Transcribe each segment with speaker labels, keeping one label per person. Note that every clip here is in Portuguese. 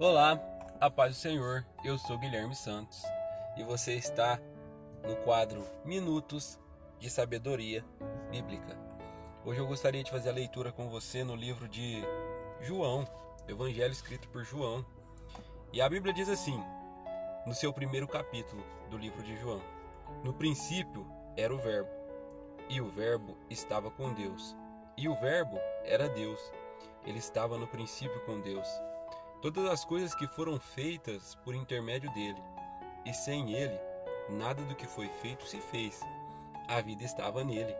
Speaker 1: Olá, a paz do Senhor. Eu sou Guilherme Santos e você está no quadro Minutos de Sabedoria Bíblica. Hoje eu gostaria de fazer a leitura com você no livro de João, Evangelho escrito por João. E a Bíblia diz assim, no seu primeiro capítulo do livro de João: No princípio era o Verbo, e o Verbo estava com Deus, e o Verbo era Deus. Ele estava no princípio com Deus. Todas as coisas que foram feitas por intermédio dele, e sem ele, nada do que foi feito se fez. A vida estava nele,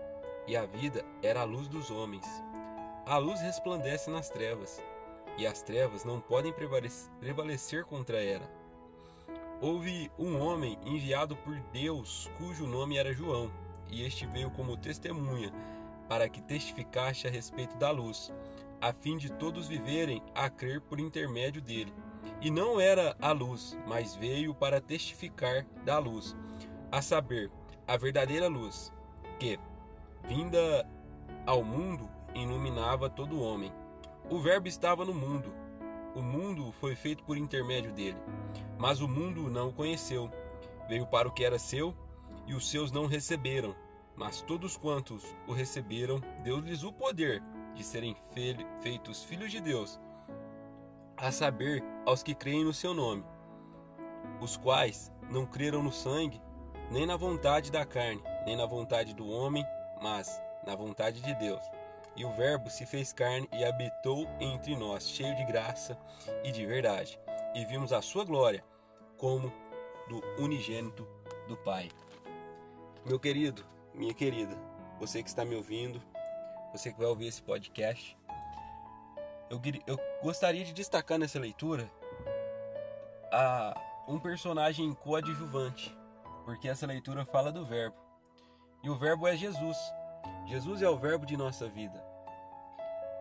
Speaker 1: e a vida era a luz dos homens. A luz resplandece nas trevas, e as trevas não podem prevalecer contra ela. Houve um homem enviado por Deus, cujo nome era João, e este veio como testemunha, para que testificasse a respeito da luz, a fim de todos viverem a crer por intermédio dele. E não era a luz, mas veio para testificar da luz, a saber, a verdadeira luz, que, vinda ao mundo, iluminava todo homem. O Verbo estava no mundo. O mundo foi feito por intermédio dele, mas o mundo não o conheceu. Veio para o que era seu, e os seus não receberam. Mas todos quantos o receberam, deu-lhes o poder de serem feitos filhos de Deus, a saber, aos que creem no seu nome, os quais não creram no sangue, nem na vontade da carne, nem na vontade do homem, mas na vontade de Deus. E o Verbo se fez carne e habitou entre nós, cheio de graça e de verdade. E vimos a sua glória como do unigênito do Pai. Meu querido, minha querida, você que está me ouvindo, você que vai ouvir esse podcast, eu, eu gostaria de destacar nessa leitura a, um personagem coadjuvante, porque essa leitura fala do Verbo. E o Verbo é Jesus. Jesus é o Verbo de nossa vida.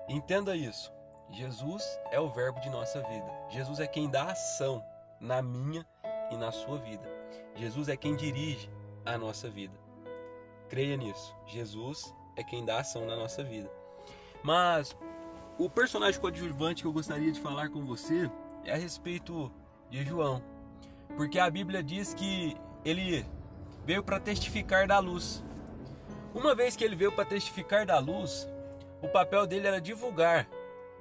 Speaker 1: Entenda isso. Jesus é o Verbo de nossa vida. Jesus é quem dá ação na minha e na sua vida. Jesus é quem dirige a nossa vida. Creia nisso. Jesus é quem dá ação na nossa vida. Mas o personagem coadjuvante que eu gostaria de falar com você é a respeito de João. Porque a Bíblia diz que ele veio para testificar da luz. Uma vez que ele veio para testificar da luz, o papel dele era divulgar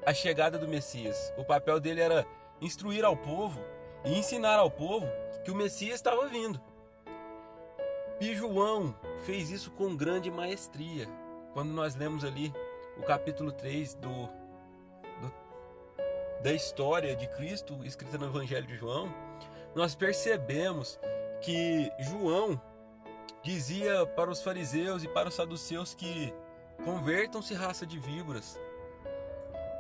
Speaker 1: a chegada do Messias. O papel dele era instruir ao povo e ensinar ao povo que o Messias estava vindo. E João fez isso com grande maestria. Quando nós lemos ali o capítulo 3 do, do, da história de Cristo escrita no Evangelho de João, nós percebemos que João dizia para os fariseus e para os saduceus que convertam-se raça de víboras,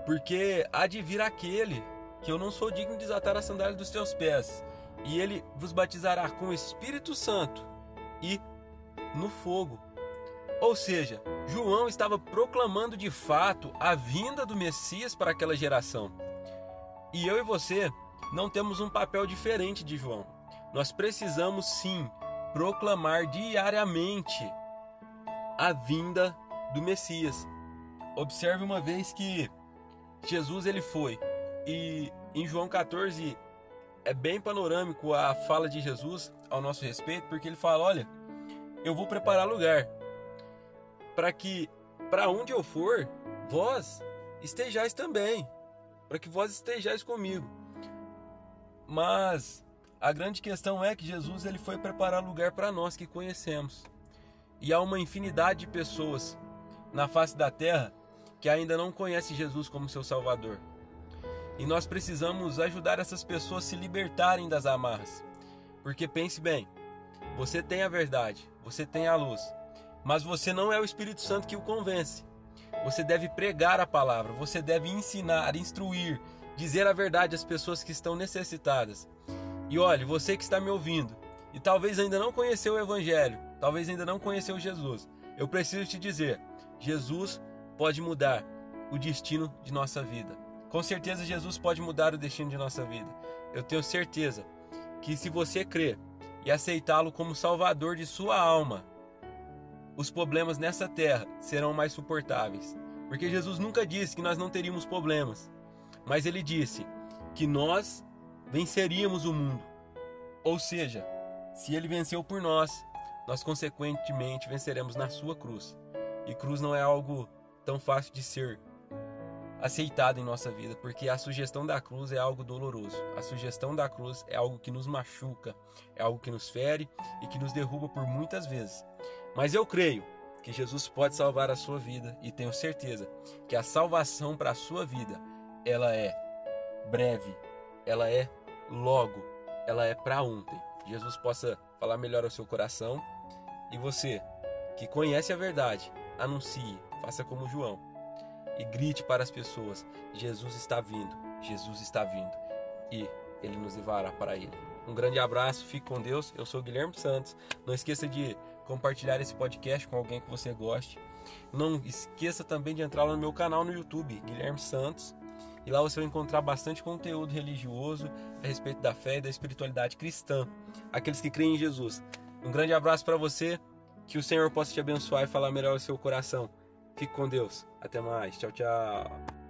Speaker 1: porque há de vir aquele que eu não sou digno de desatar a sandália dos teus pés, e ele vos batizará com o Espírito Santo e no fogo. Ou seja, João estava proclamando de fato a vinda do Messias para aquela geração. E eu e você não temos um papel diferente de João. Nós precisamos sim proclamar diariamente a vinda do Messias. Observe uma vez que Jesus ele foi e em João 14 é bem panorâmico a fala de Jesus ao nosso respeito, porque ele fala: "Olha, eu vou preparar lugar para que para onde eu for, vós estejais também, para que vós estejais comigo. Mas a grande questão é que Jesus ele foi preparar lugar para nós que conhecemos. E há uma infinidade de pessoas na face da terra que ainda não conhecem Jesus como seu Salvador. E nós precisamos ajudar essas pessoas a se libertarem das amarras. Porque pense bem, você tem a verdade, você tem a luz, mas você não é o Espírito Santo que o convence. Você deve pregar a palavra, você deve ensinar, instruir, dizer a verdade às pessoas que estão necessitadas. E olhe, você que está me ouvindo e talvez ainda não conheceu o Evangelho, talvez ainda não conheceu Jesus, eu preciso te dizer: Jesus pode mudar o destino de nossa vida. Com certeza, Jesus pode mudar o destino de nossa vida. Eu tenho certeza que se você crer e aceitá-lo como Salvador de sua alma, os problemas nessa terra serão mais suportáveis. Porque Jesus nunca disse que nós não teríamos problemas, mas ele disse que nós venceríamos o mundo. Ou seja, se ele venceu por nós, nós consequentemente venceremos na sua cruz. E cruz não é algo tão fácil de ser aceitado em nossa vida, porque a sugestão da cruz é algo doloroso. A sugestão da cruz é algo que nos machuca, é algo que nos fere e que nos derruba por muitas vezes. Mas eu creio que Jesus pode salvar a sua vida e tenho certeza que a salvação para a sua vida, ela é breve, ela é logo, ela é para ontem. Jesus possa falar melhor ao seu coração e você que conhece a verdade, anuncie, faça como João e grite para as pessoas: Jesus está vindo, Jesus está vindo e ele nos levará para ele. Um grande abraço, fique com Deus. Eu sou Guilherme Santos. Não esqueça de compartilhar esse podcast com alguém que você goste. Não esqueça também de entrar no meu canal no YouTube, Guilherme Santos. E lá você vai encontrar bastante conteúdo religioso a respeito da fé e da espiritualidade cristã, aqueles que creem em Jesus. Um grande abraço para você, que o Senhor possa te abençoar e falar melhor o seu coração. Fique com Deus. Até mais. Tchau, tchau.